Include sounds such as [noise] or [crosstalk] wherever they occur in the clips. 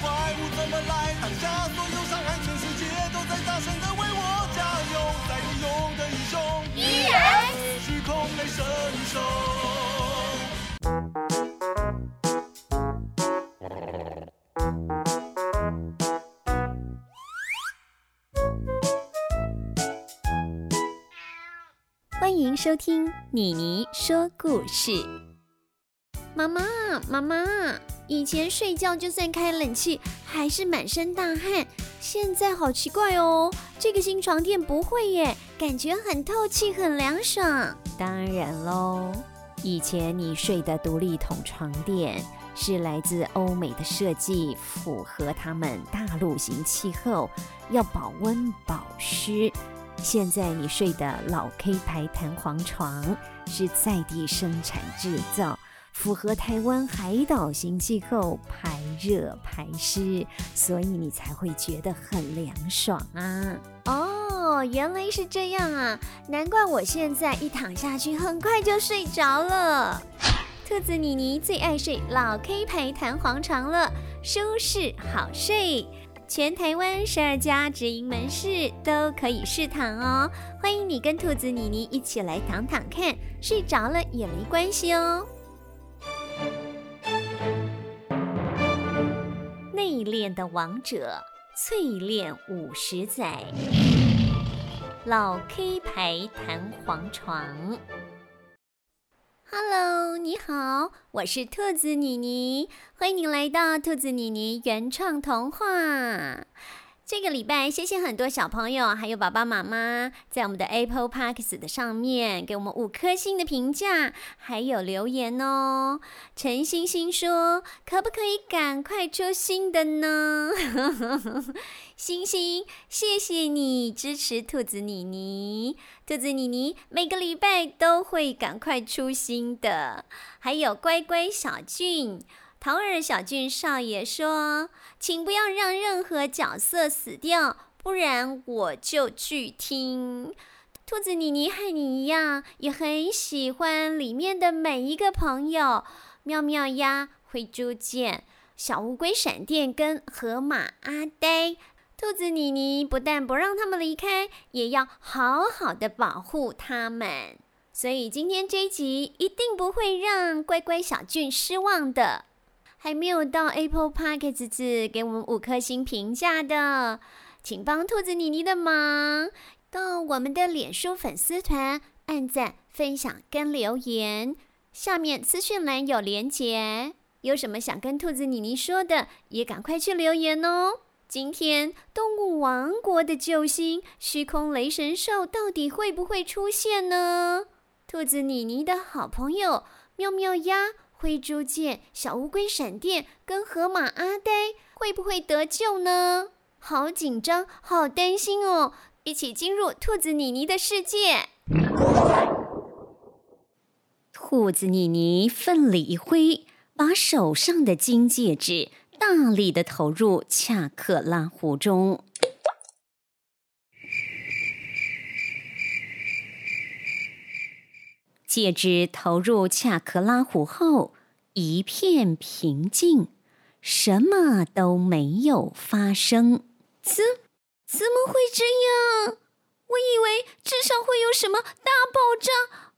怪物怎么来？当下所有伤害，全世界都在大声的为我加油，在你勇的英雄，依然虚空雷神兽。欢迎收听妮妮说故事。妈妈，妈妈，以前睡觉就算开冷气，还是满身大汗。现在好奇怪哦，这个新床垫不会耶，感觉很透气，很凉爽。当然喽，以前你睡的独立筒床垫是来自欧美的设计，符合他们大陆型气候，要保温保湿。现在你睡的老 K 牌弹簧床是在地生产制造。符合台湾海岛型气候，排热排湿，所以你才会觉得很凉爽啊！哦，原来是这样啊，难怪我现在一躺下去，很快就睡着了。兔子妮妮最爱睡老 K 牌弹簧床了，舒适好睡，全台湾十二家直营门市都可以试躺哦。欢迎你跟兔子妮妮一起来躺躺看，睡着了也没关系哦。内敛的王者，淬炼五十载，老 K 牌弹簧床。Hello，你好，我是兔子妮妮，欢迎你来到兔子妮妮原创童话。这个礼拜，谢谢很多小朋友还有爸爸妈妈在我们的 Apple Park's 的上面给我们五颗星的评价，还有留言哦。陈星星说：“可不可以赶快出新的呢？” [laughs] 星星，谢谢你支持兔子妮妮，兔子妮妮每个礼拜都会赶快出新的。还有乖乖小俊。桃儿小俊少爷说：“请不要让任何角色死掉，不然我就去听。”兔子妮妮和你一样，也很喜欢里面的每一个朋友：妙妙鸭、灰猪见、小乌龟闪电跟河马阿呆。兔子妮妮不但不让他们离开，也要好好的保护他们。所以今天这一集一定不会让乖乖小俊失望的。还没有到 Apple Podcast 给我们五颗星评价的，请帮兔子妮妮的忙，到我们的脸书粉丝团按赞、分享跟留言。下面资讯栏有连结，有什么想跟兔子妮妮说的，也赶快去留言哦。今天动物王国的救星虚空雷神兽到底会不会出现呢？兔子妮妮的好朋友妙妙鸭。灰猪见小乌龟闪电跟河马阿呆会不会得救呢？好紧张，好担心哦！一起进入兔子妮妮的世界。兔子妮妮奋力一挥，把手上的金戒指大力的投入恰克拉湖中。戒指投入恰克拉湖后，一片平静，什么都没有发生。怎怎么会这样？我以为至少会有什么大爆炸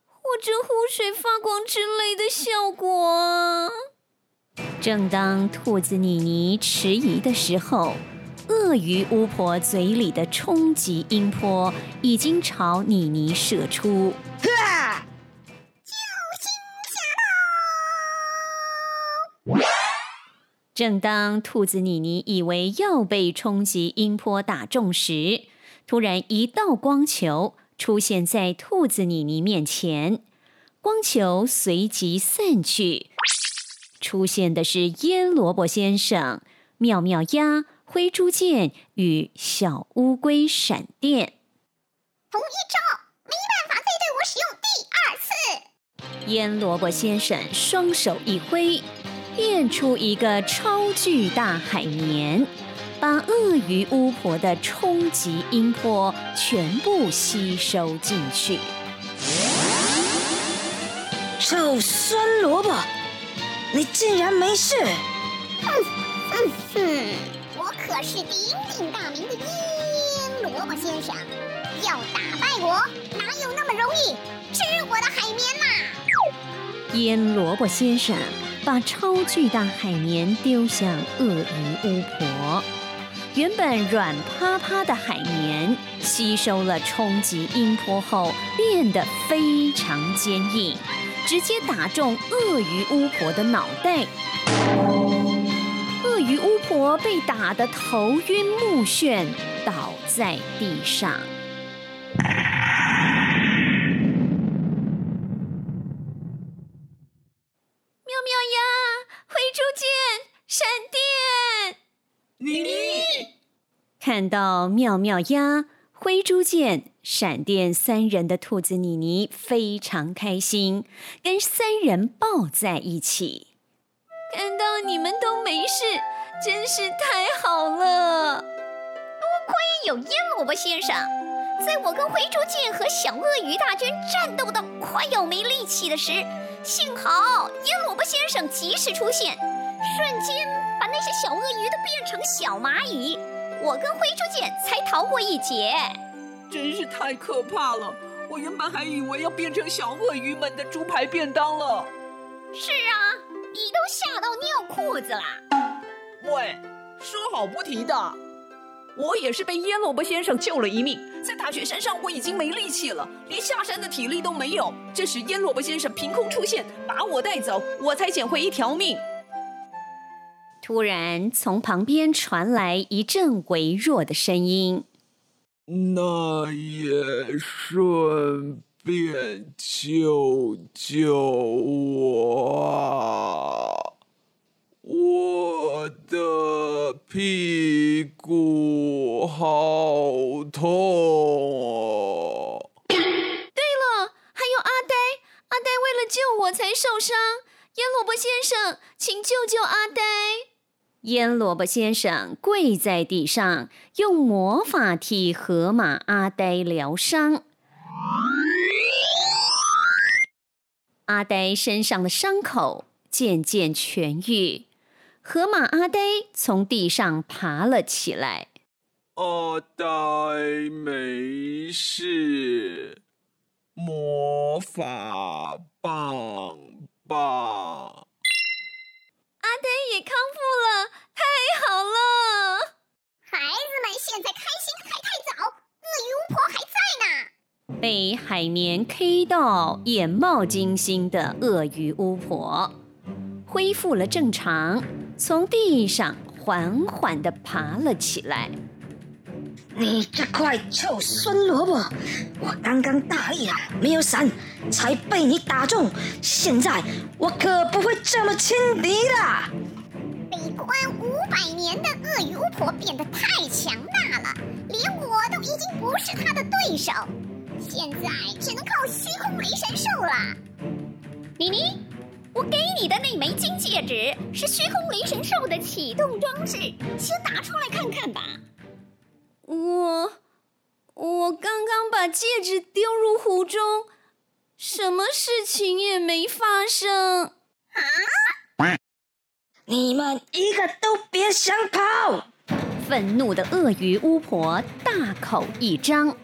或者湖水发光之类的效果。正当兔子妮妮迟疑的时候，鳄鱼巫婆嘴里的冲击音波已经朝妮妮射出。正当兔子妮妮以为要被冲击音波打中时，突然一道光球出现在兔子妮妮面前，光球随即散去，出现的是腌萝卜先生、妙妙鸭、灰猪剑与小乌龟闪电。同一招，没办法再对我使用第二次。腌萝卜先生双手一挥。变出一个超巨大海绵，把鳄鱼巫婆的冲击音波全部吸收进去。臭酸萝卜，你竟然没事！哼哼哼！个是鼎鼎大名的腌萝卜先生，要打败我，哪有那么容易？吃我的海绵啦！腌萝卜先生把超巨大海绵丢向鳄鱼巫婆，原本软趴趴的海绵吸收了冲击音波后，变得非常坚硬，直接打中鳄鱼巫婆的脑袋。鳄鱼巫婆被打得头晕目眩，倒在地上。妙妙鸭，灰猪剑，闪电！妮妮看到妙妙鸭、灰猪剑、闪电三人的兔子妮妮非常开心，跟三人抱在一起。看到你们都没事，真是太好了！多亏有腌萝卜先生，在我跟灰猪剑和小鳄鱼大军战斗的快要没力气的时，幸好腌萝卜先生及时出现，瞬间把那些小鳄鱼都变成小蚂蚁，我跟灰猪剑才逃过一劫。真是太可怕了！我原本还以为要变成小鳄鱼们的猪排便当了。是啊。你都吓到尿裤子了！喂，说好不提的。我也是被腌萝卜先生救了一命，在大雪山上我已经没力气了，连下山的体力都没有。这时腌萝卜先生凭空出现，把我带走，我才捡回一条命。突然，从旁边传来一阵微弱的声音：“那也顺。”便救救我！我的屁股好痛哦！对了，还有阿呆，阿呆为了救我才受伤。腌萝卜先生，请救救阿呆！腌萝卜先生跪在地上，用魔法替河马阿呆疗伤。阿呆身上的伤口渐渐痊愈，河马阿呆从地上爬了起来。阿呆没事，魔法棒棒。也康复了，太好了！孩子们现在开心还太早，鳄鱼巫婆还在呢。被海绵 K 到眼冒金星的鳄鱼巫婆恢复了正常，从地上缓缓地爬了起来。你这块臭酸萝卜，我刚刚大意了，没有闪，才被你打中。现在我可不会这么轻敌了。被关五百年的鳄鱼巫婆变得太强大了，连我都已经不是她的对手。现在只能靠虚空雷神兽了。妮妮，我给你的那枚金戒指是虚空雷神兽的启动装置，先拿出来看看吧。我我刚刚把戒指丢入湖中，什么事情也没发生。你们一个都别想跑！愤怒的鳄鱼巫婆大口一张。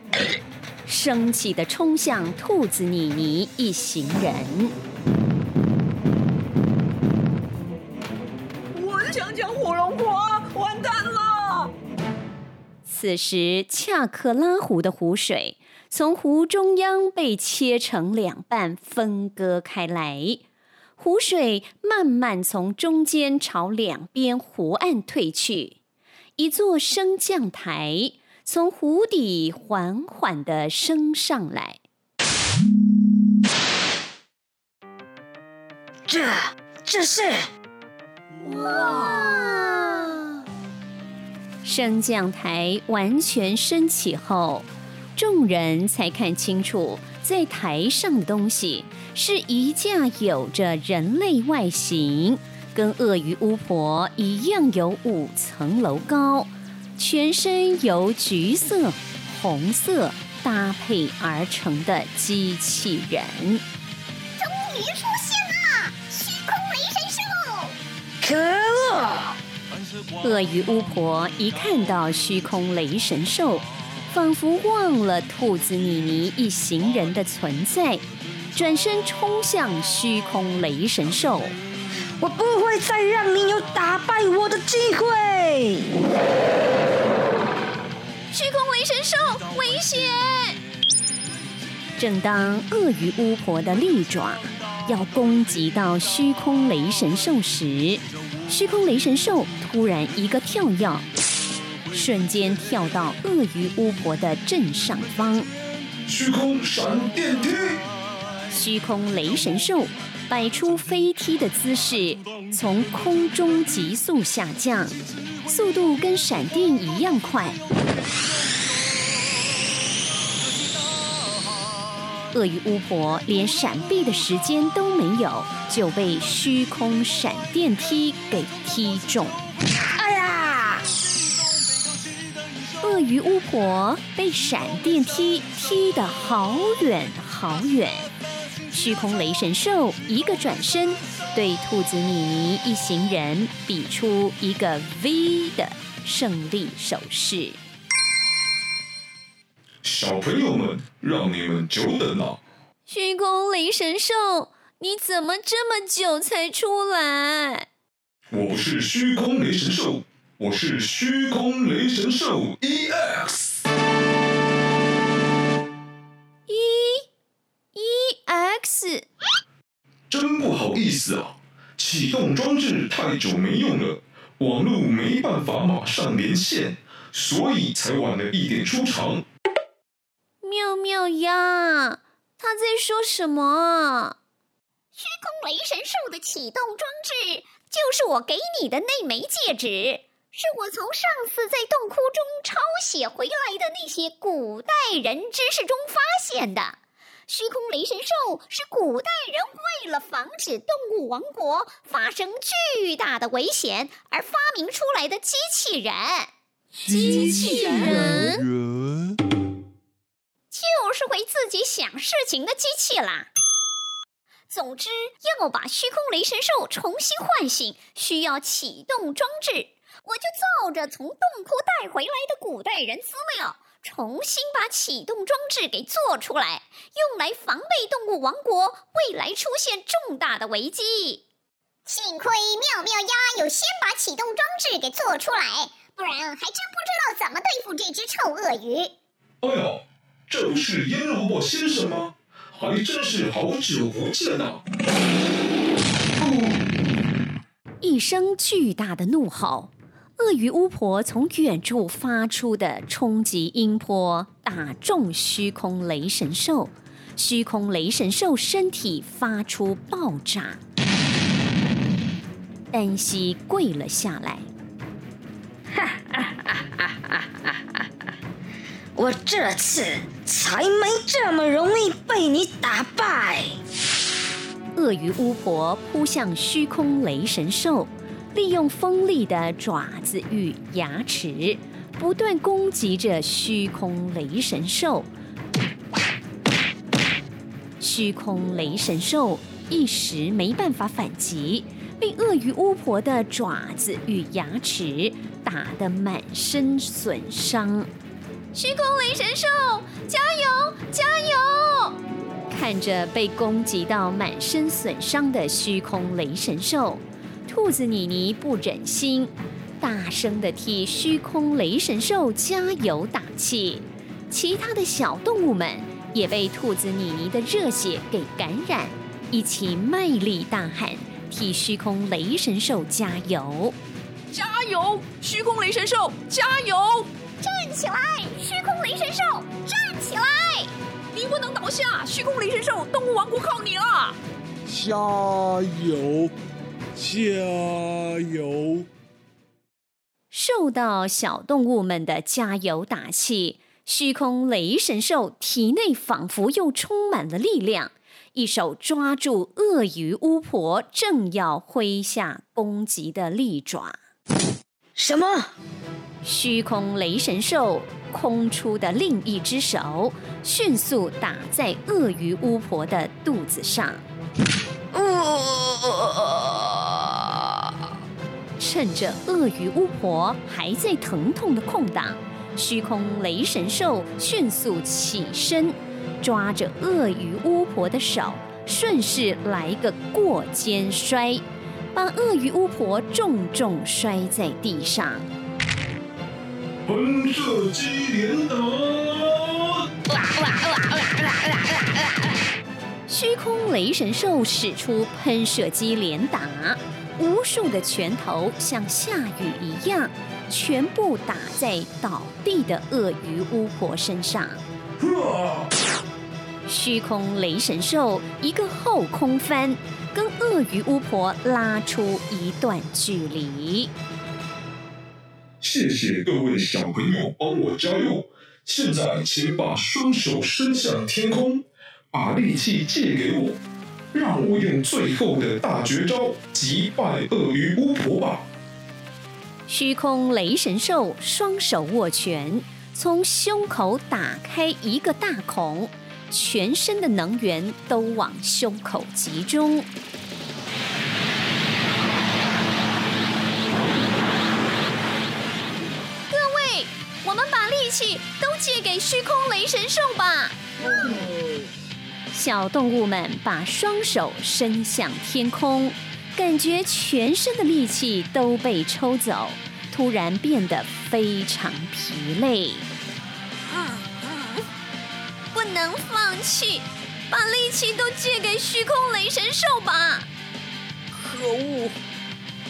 生气地冲向兔子妮妮一行人。此时，恰克拉湖的湖水从湖中央被切成两半，分割开来。湖水慢慢从中间朝两边湖岸退去，一座升降台。从湖底缓缓的升上来，这这是哇！升降台完全升起后，众人才看清楚，在台上的东西是一架有着人类外形、跟鳄鱼巫婆一样有五层楼高。全身由橘色、红色搭配而成的机器人，终于出现了！虚空雷神兽！可恶！鳄鱼巫婆一看到虚空雷神兽，仿佛忘了兔子妮妮一行人的存在，转身冲向虚空雷神兽。我不会再让你有打败我的机会！虚空雷神兽，危险！正当鳄鱼巫婆的利爪要攻击到虚空雷神兽时，虚空雷神兽突然一个跳跃，瞬间跳到鳄鱼巫婆的正上方。虚空闪电踢！虚空雷神兽。摆出飞踢的姿势，从空中急速下降，速度跟闪电一样快。鳄鱼巫婆连闪避的时间都没有，就被虚空闪电踢给踢中。哎呀！鳄鱼巫婆被闪电踢踢得好远好远。虚空雷神兽一个转身，对兔子米妮一行人比出一个 V 的胜利手势。小朋友们，让你们久等了。虚空雷神兽，你怎么这么久才出来？我不是虚空雷神兽，我是虚空雷神兽 EX。真不好意思啊，启动装置太久没用了，网络没办法马上连线，所以才晚了一点出场。妙妙呀，他在说什么？虚空雷神兽的启动装置就是我给你的那枚戒指，是我从上次在洞窟中抄写回来的那些古代人知识中发现的。虚空雷神兽是古代人为了防止动物王国发生巨大的危险而发明出来的机器人。机器人？就是会自己想事情的机器啦。总之，要把虚空雷神兽重新唤醒，需要启动装置。我就照着从洞窟带回来的古代人资料。重新把启动装置给做出来，用来防备动物王国未来出现重大的危机。幸亏妙妙鸭有先把启动装置给做出来，不然还真不知道怎么对付这只臭鳄鱼。哎呦，这不是腌萝卜先生吗？还真是好久不见呐、啊！一声巨大的怒吼。鳄鱼巫婆从远处发出的冲击音波打中虚空雷神兽，虚空雷神兽身体发出爆炸，单膝跪了下来。哈哈哈哈哈哈！我这次才没这么容易被你打败。鳄鱼巫婆扑向虚空雷神兽。利用锋利的爪子与牙齿，不断攻击着虚空雷神兽。虚空雷神兽一时没办法反击，被鳄鱼巫婆的爪子与牙齿打得满身损伤。虚空雷神兽，加油，加油！看着被攻击到满身损伤的虚空雷神兽。兔子妮妮不忍心，大声地替虚空雷神兽加油打气。其他的小动物们也被兔子妮妮的热血给感染，一起卖力大喊，替虚空雷神兽加油！加油！虚空雷神兽，加油！起来！虚空雷神兽，站起来！你不能倒下！虚空雷神兽，动物王国靠你了！加油！加油！受到小动物们的加油打气，虚空雷神兽体内仿佛又充满了力量，一手抓住鳄鱼巫婆正要挥下攻击的利爪。什么？虚空雷神兽空出的另一只手迅速打在鳄鱼巫婆的肚子上。趁着鳄鱼巫婆还在疼痛的空档，虚空雷神兽迅速起身，抓着鳄鱼巫婆的手，顺势来个过肩摔，把鳄鱼巫婆重重摔在地上。喷射机连打！虚空雷神兽使出喷射机连打，无数的拳头像下雨一样，全部打在倒地的鳄鱼巫婆身上。虚空雷神兽一个后空翻，跟鳄鱼巫婆拉出一段距离。谢谢各位小朋友帮我加油！现在请把双手伸向天空，把力气借给我，让我用最后的大绝招击败鳄鱼巫婆吧！虚空雷神兽双手握拳，从胸口打开一个大孔。全身的能源都往胸口集中。各位，我们把力气都借给虚空雷神兽吧。小动物们把双手伸向天空，感觉全身的力气都被抽走，突然变得非常疲累。不能放弃，把力气都借给虚空雷神兽吧！可恶，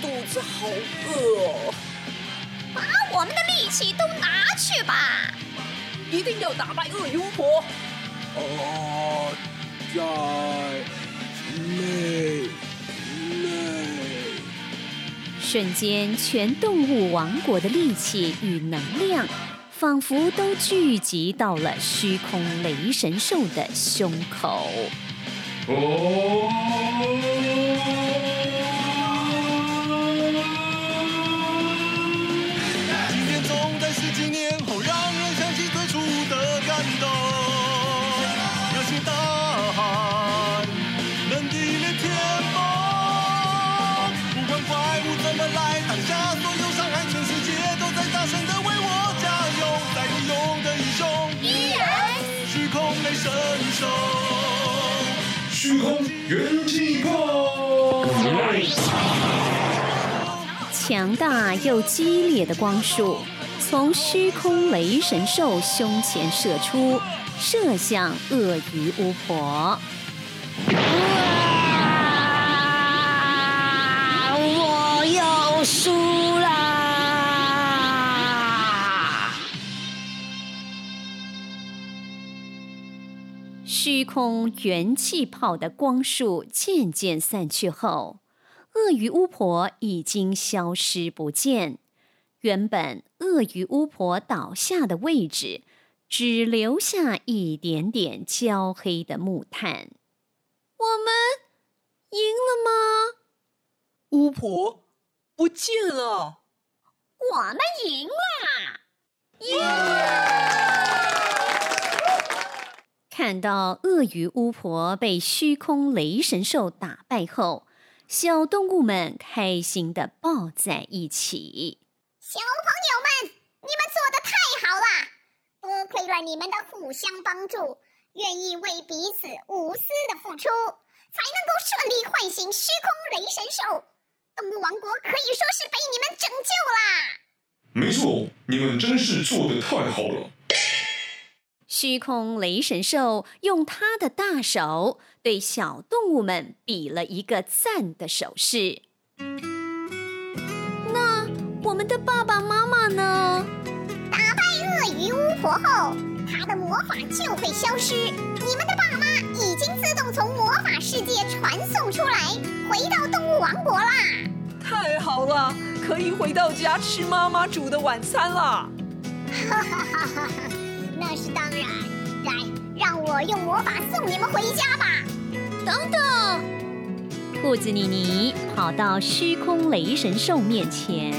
肚子好饿哦！把我们的力气都拿去吧！一定要打败鳄鱼巫婆！啊，在内内。瞬间，全动物王国的力气与能量。仿佛都聚集到了虚空雷神兽的胸口。又激烈的光束从虚空雷神兽胸前射出，射向鳄鱼巫婆。我又输了！虚空元气炮的光束渐渐散去后，鳄鱼巫婆已经消失不见。原本鳄鱼巫婆倒下的位置，只留下一点点焦黑的木炭。我们赢了吗？巫婆不见了。我们赢了！耶、yeah!！看到鳄鱼巫婆被虚空雷神兽打败后，小动物们开心的抱在一起。小朋友们，你们做的太好了！多亏了你们的互相帮助，愿意为彼此无私的付出，才能够顺利唤醒虚空雷神兽。动物王国可以说是被你们拯救啦！没错，你们真是做的太好了。虚空雷神兽用他的大手对小动物们比了一个赞的手势。那我们的爸爸妈妈呢？打败鳄鱼巫婆后，他的魔法就会消失。你们的爸妈已经自动从魔法世界传送出来，回到动物王国啦！太好了，可以回到家吃妈妈煮的晚餐啦。哈哈哈哈哈。那是当然，来，让我用魔法送你们回家吧。等等，兔子妮妮跑到虚空雷神兽面前，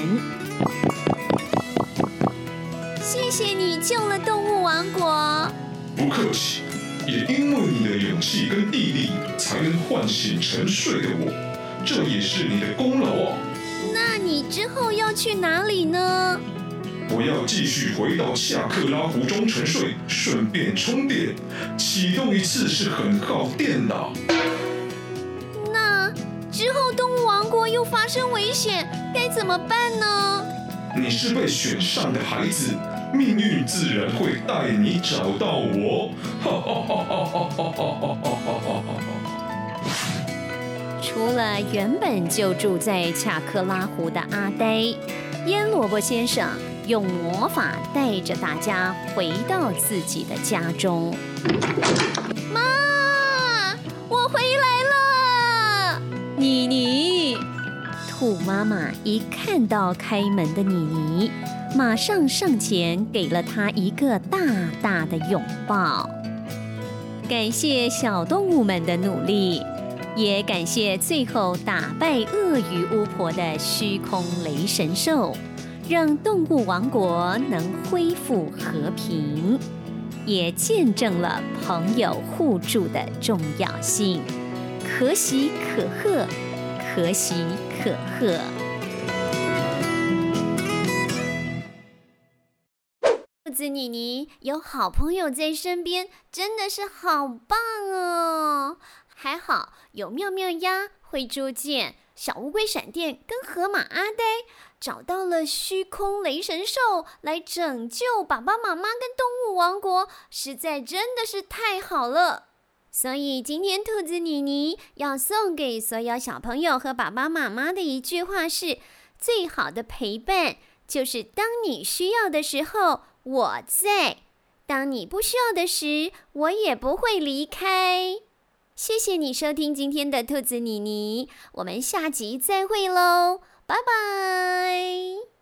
谢谢你救了动物王国。不客气，也因为你的勇气跟毅力，才能唤醒沉睡的我，这也是你的功劳啊。那你之后要去哪里呢？我要继续回到恰克拉湖中沉睡，顺便充电。启动一次是很耗电的。那之后动物王国又发生危险，该怎么办呢？你是被选上的孩子，命运自然会带你找到我。除了原本就住在恰克拉湖的阿呆，腌萝卜先生。用魔法带着大家回到自己的家中。妈，我回来了！妮妮，兔妈妈一看到开门的妮妮，马上上前给了她一个大大的拥抱。感谢小动物们的努力，也感谢最后打败鳄鱼巫婆的虚空雷神兽。让动物王国能恢复和平，也见证了朋友互助的重要性。可喜可贺，可喜可贺。兔子妮妮有好朋友在身边，真的是好棒哦！还好有妙妙鸭、灰猪剑、小乌龟闪电跟河马阿呆。找到了虚空雷神兽来拯救爸爸妈妈跟动物王国，实在真的是太好了。所以今天兔子妮妮要送给所有小朋友和爸爸妈妈的一句话是：最好的陪伴就是当你需要的时候我在，当你不需要的时我也不会离开。谢谢你收听今天的兔子妮妮，我们下集再会喽。拜拜。